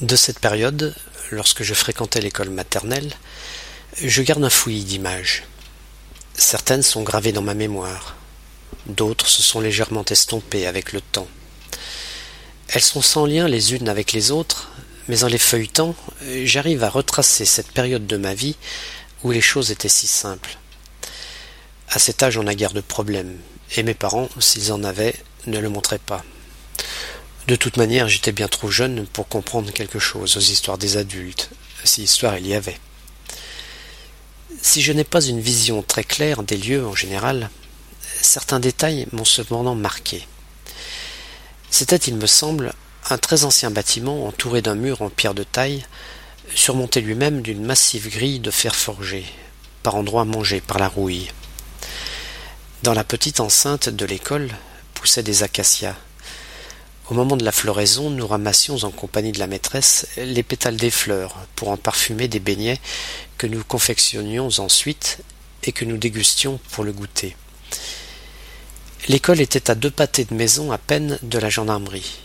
De cette période, lorsque je fréquentais l'école maternelle, je garde un fouillis d'images. Certaines sont gravées dans ma mémoire, d'autres se sont légèrement estompées avec le temps. Elles sont sans lien les unes avec les autres, mais en les feuilletant, j'arrive à retracer cette période de ma vie où les choses étaient si simples. À cet âge, on n'a guère de problème, et mes parents, s'ils en avaient, ne le montraient pas. De toute manière, j'étais bien trop jeune pour comprendre quelque chose aux histoires des adultes, si histoire il y avait. Si je n'ai pas une vision très claire des lieux en général, certains détails m'ont cependant marqué. C'était, il me semble, un très ancien bâtiment entouré d'un mur en pierre de taille, surmonté lui-même d'une massive grille de fer forgé, par endroits mangés par la rouille. Dans la petite enceinte de l'école poussaient des acacias. Au moment de la floraison, nous ramassions en compagnie de la maîtresse les pétales des fleurs pour en parfumer des beignets que nous confectionnions ensuite et que nous dégustions pour le goûter. L'école était à deux pâtés de maison à peine de la gendarmerie,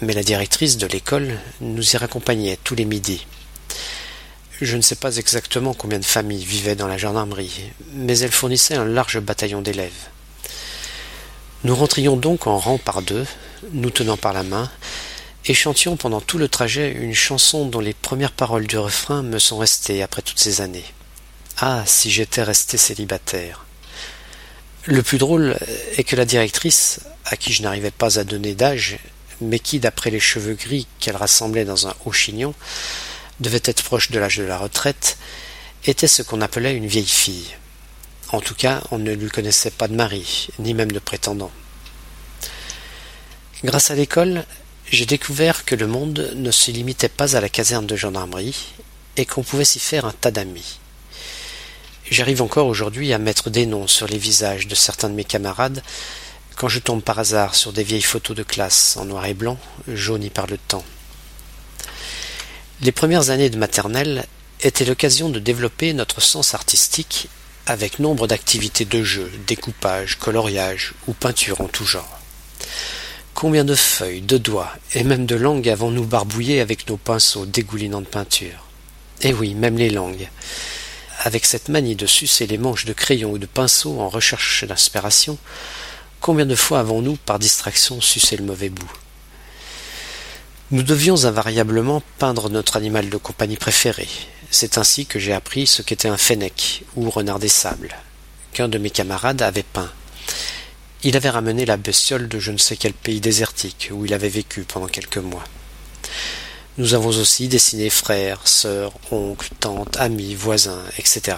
mais la directrice de l'école nous y raccompagnait tous les midis. Je ne sais pas exactement combien de familles vivaient dans la gendarmerie, mais elle fournissait un large bataillon d'élèves. Nous rentrions donc en rang par deux, nous tenant par la main, et chantions pendant tout le trajet une chanson dont les premières paroles du refrain me sont restées après toutes ces années. Ah, si j'étais resté célibataire. Le plus drôle est que la directrice, à qui je n'arrivais pas à donner d'âge, mais qui, d'après les cheveux gris qu'elle rassemblait dans un haut chignon, devait être proche de l'âge de la retraite, était ce qu'on appelait une vieille fille. En tout cas, on ne lui connaissait pas de mari, ni même de prétendant. Grâce à l'école, j'ai découvert que le monde ne se limitait pas à la caserne de gendarmerie et qu'on pouvait s'y faire un tas d'amis. J'arrive encore aujourd'hui à mettre des noms sur les visages de certains de mes camarades quand je tombe par hasard sur des vieilles photos de classe en noir et blanc, jaunies par le temps. Les premières années de maternelle étaient l'occasion de développer notre sens artistique avec nombre d'activités de jeu, découpage, coloriage ou peinture en tout genre. Combien de feuilles, de doigts et même de langues avons-nous barbouillé avec nos pinceaux dégoulinants de peinture? Eh oui, même les langues. Avec cette manie de sucer les manches de crayon ou de pinceau en recherche d'inspiration, combien de fois avons-nous, par distraction, sucé le mauvais bout? Nous devions invariablement peindre notre animal de compagnie préféré. C'est ainsi que j'ai appris ce qu'était un fennec ou renard des sables, qu'un de mes camarades avait peint. Il avait ramené la bestiole de je ne sais quel pays désertique où il avait vécu pendant quelques mois. Nous avons aussi dessiné frères, sœurs, oncles, tantes, amis, voisins, etc.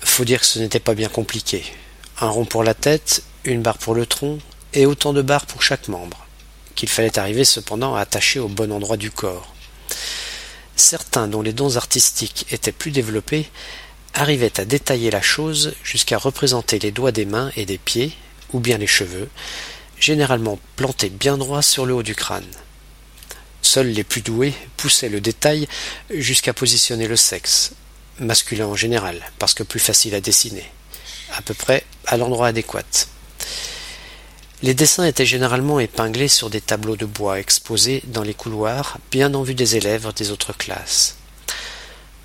Faut dire que ce n'était pas bien compliqué. Un rond pour la tête, une barre pour le tronc, et autant de barres pour chaque membre, qu'il fallait arriver cependant à attacher au bon endroit du corps. Certains dont les dons artistiques étaient plus développés arrivaient à détailler la chose jusqu'à représenter les doigts des mains et des pieds, ou bien les cheveux, généralement plantés bien droit sur le haut du crâne. Seuls les plus doués poussaient le détail jusqu'à positionner le sexe, masculin en général, parce que plus facile à dessiner, à peu près à l'endroit adéquat. Les dessins étaient généralement épinglés sur des tableaux de bois exposés dans les couloirs, bien en vue des élèves des autres classes.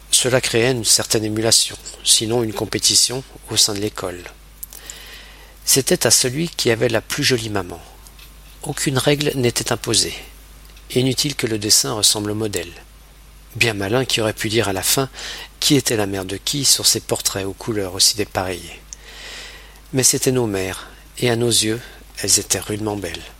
Cela créait une certaine émulation, sinon une compétition, au sein de l'école. C'était à celui qui avait la plus jolie maman. Aucune règle n'était imposée. Inutile que le dessin ressemble au modèle. Bien malin qui aurait pu dire à la fin qui était la mère de qui sur ces portraits aux couleurs aussi dépareillées. Mais c'étaient nos mères, et à nos yeux, elles étaient rudement belles.